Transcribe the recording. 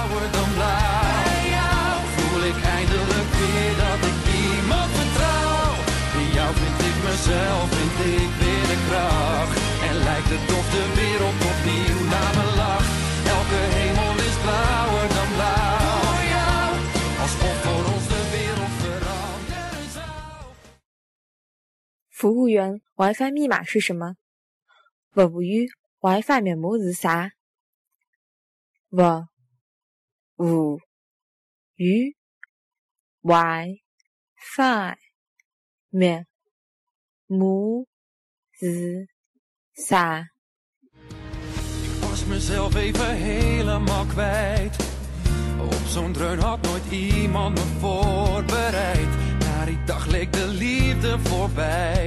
blauwer dan blauw. Bij jou voel ik eindelijk weer dat ik iemand vertrouw. In jou vind ik mezelf, vind ik weer de kracht. En lijkt het of de wereld opnieuw naar me lacht. Elke hemel is blauwer dan blauw. Voor jou, alsof voor ons de wereld veranderen zou. 服务员，WiFi 密码是什么？服务员，WiFi 密码是啥？ 服务员，WiFi 密码是啥？ Ik was mezelf even helemaal kwijt. Op zo'n dreun had nooit iemand me voorbereid. Na die dag leek de liefde voorbij.